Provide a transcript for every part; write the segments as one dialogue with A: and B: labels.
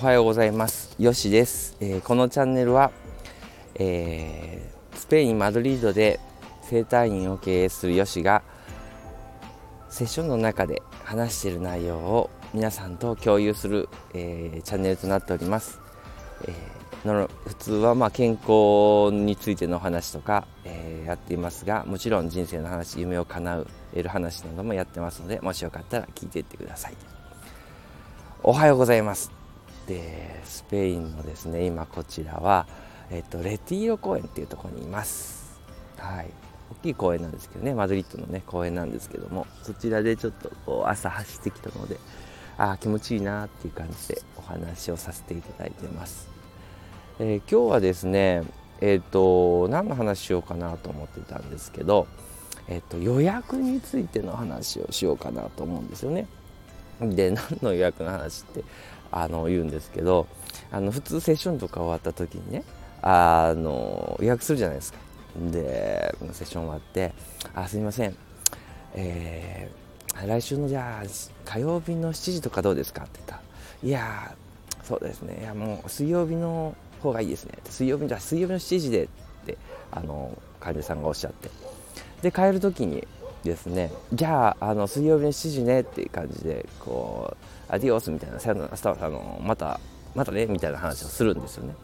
A: おはようございます。よしです、えー、このチャンネルは、えー、スペインマドリードで整体院を経営するよしがセッションの中で話している内容を皆さんと共有する、えー、チャンネルとなっております、えの普通はま健康についての話とか、えやっていますがもちろん人生の話夢を叶える話などもやってますのでもしよかったら聞いていってください。おはようございます。でスペインのですね今こちらは、えっと、レティーロ公園っていうところにいます。はい。大きい公園なんですけどねマドリッドのね公園なんですけどもそちらでちょっとこう朝走ってきたのでああ気持ちいいなっていう感じでお話をさせていただいてます、えー、今日はですねえっ、ー、と何の話しようかなと思ってたんですけどえっ、ー、と予約についての話をしようかなと思うんですよね。で何の予約の話ってあの言うんですけどあの普通セッションとか終わった時にねあの予約するじゃないですか。でセッション終わって「あすいません、えー、来週のじゃあ火曜日の7時とかどうですか?」って言ったら「いやそうですね。いやもう水曜日の方がいいですね」水曜日じゃ水曜日の7時でってあの患者さんがおっしゃって。で帰る時にですね。じゃああの水曜日の7時ねっていう感じでこうアディオスみたいなさよならあのまたまたねみたいな話をするんですよね。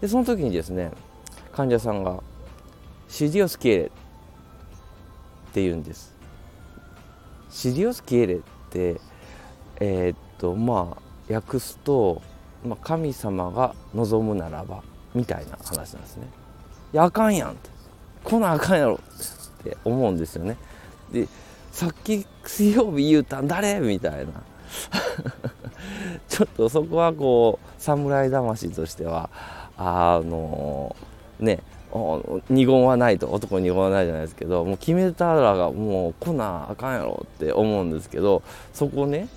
A: でその時にですね患者さんが「シディオスキエレ」って言うんです。シディオスキエレってえー、っとまあ訳すと、まあ、神様が望むならばみたいな話なんですね。いやあかんやんって。こんなあかんやろって思うんですよね。でさっき水曜日言うたん誰？みたいな ちょっとそこはこう侍魂としてはあのね二言はないと男二言はないじゃないですけどもう決めたらがもう来なあかんやろって思うんですけどそこね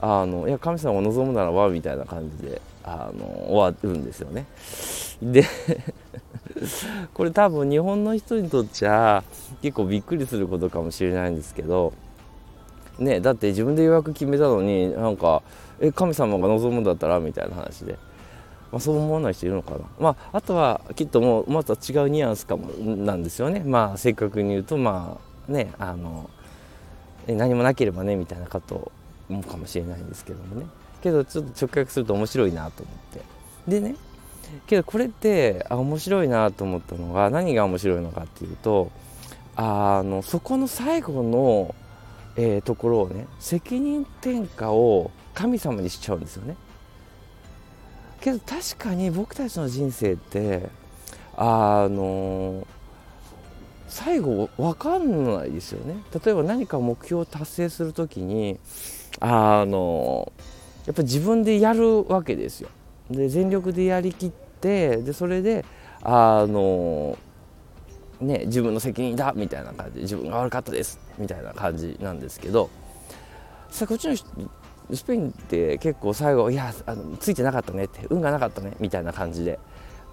A: あのいや神様を望むならばみたいな感じであの終わるんですよね。で これ多分日本の人にとっちゃ結構びっくりすることかもしれないんですけどねだって自分で予約決めたのになんか「え神様が望むんだったら?」みたいな話で、まあ、そう思わない人いるのかな、まあ、あとはきっともうまた違うニュアンスかもなんですよね。まあ正確に言うとまあねあの何もなければねみたいなこともかもしれないんですけどもね。けどちょっと直訳すると面白いなと思って。でねけどこれってあ面白いなと思ったのが何が面白いのかっていうとあのそこの最後の、えー、ところをね責任転嫁を神様にしちゃうんですよね。けど確かに僕たちの人生ってあの最後分かんないですよね。例えば何か目標を達成する時にあのやっぱ自分でやるわけですよ。で全力でやりきってでそれであのね自分の責任だみたいな感じ自分が悪かったですみたいな感じなんですけどさこっちのスペインって結構最後いやあのついてなかったねって運がなかったねみたいな感じで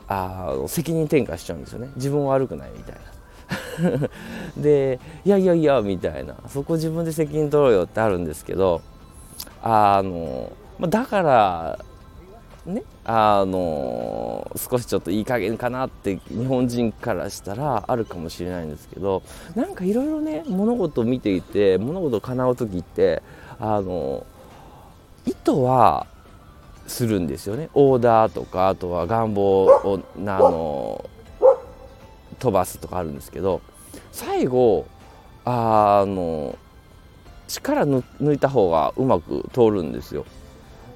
A: あ責任転嫁しちゃうんですよね自分は悪くないみたいな。でいやいやいやみたいなそこ自分で責任取ろうよってあるんですけどあのだからねあの少しちょっといい加減かなって日本人からしたらあるかもしれないんですけどなんかいろいろね物事を見ていて物事を叶う時ってあの意図はするんですよねオーダーとかあとは願望をあの飛ばすとかあるんですけど最後あの力抜いた方がうまく通るんですよ。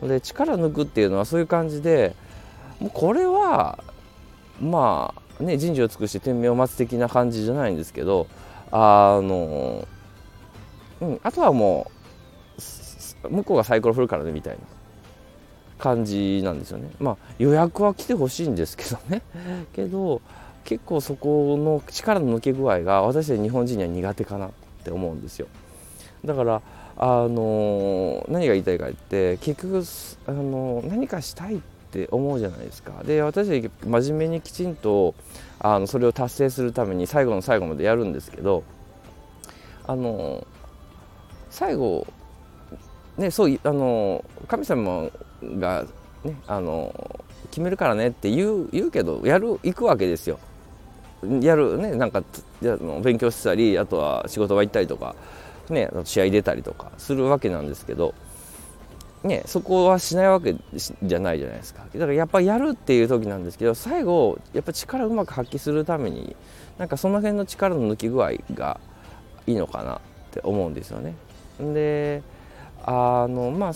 A: で力抜くっていうのはそういう感じでもうこれはまあね人事を尽くして天命を待つ的な感じじゃないんですけどあの、うん、あとはもう向こうがサイコロ振るからねみたいな感じなんですよね。まあ予約は来てほしいんですけどね けど結構そこの力の抜け具合が私たち日本人には苦手かなって思うんですよ。だからあの何が言いたいかって結局あの何かしたいって思うじゃないですかで私は真面目にきちんとあのそれを達成するために最後の最後までやるんですけどあの最後ねそうあの神様がね、あの決めるからねって言う言うけどやる行くわけですよ。やるねなんか勉強したりあとは仕事場行ったりとか、ね、試合出たりとかするわけなんですけど、ね、そこはしないわけじゃないじゃないですかだからやっぱやるっていう時なんですけど最後やっぱ力をうまく発揮するためになんかその辺の力の抜き具合がいいのかなって思うんですよね。であのまあ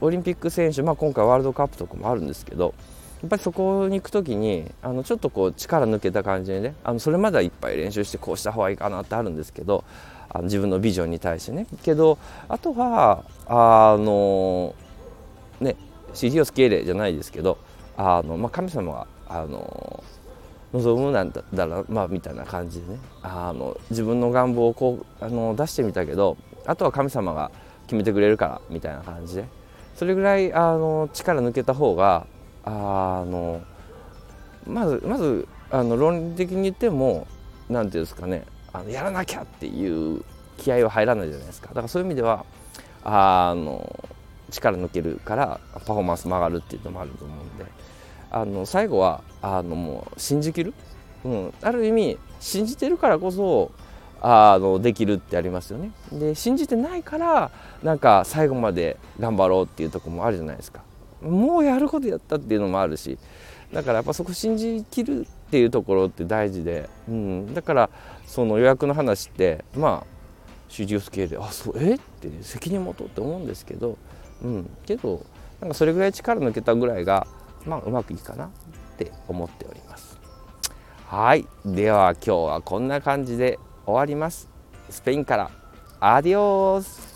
A: オリンピック選手、まあ、今回ワールドカップとかもあるんですけどやっぱりそこに行く時にあのちょっとこう力抜けた感じでねあのそれまではいっぱい練習してこうした方がいいかなってあるんですけどあの自分のビジョンに対してね。けどあとはあのね CD をつけれじゃないですけどあの、まあ、神様があの望むなんだらまあみたいな感じでね。あの自分の願望をこうあの出してみたけどあとは神様が決めてくれるからみたいな感じで。それぐらいあの力抜けた方があのまずまずあの論理的に言っても何ていうんですかね。あのやらなきゃっていう気合は入らないじゃないですか。だからそういう意味ではあの力抜けるからパフォーマンスも上がるっていうのもあると思うんで。あの最後はあのもう信じきる、うん、ある意味信じてるからこそあのできるってありますよね。で信じてないからなんか最後まで頑張ろうっていうとこもあるじゃないですか。もうやることやったっていうのもあるし。だからやっぱそこ信じきるっていうところって大事で、うん、だからその予約の話ってまあ主従スケールであそうえ？って責任持とうって思うんですけど、うん、けどなんかそれぐらい力抜けたぐらいが、まあ、うまくいいかなって思っております。はい。では今日はこんな感じで終わります。スペインから。アディオース。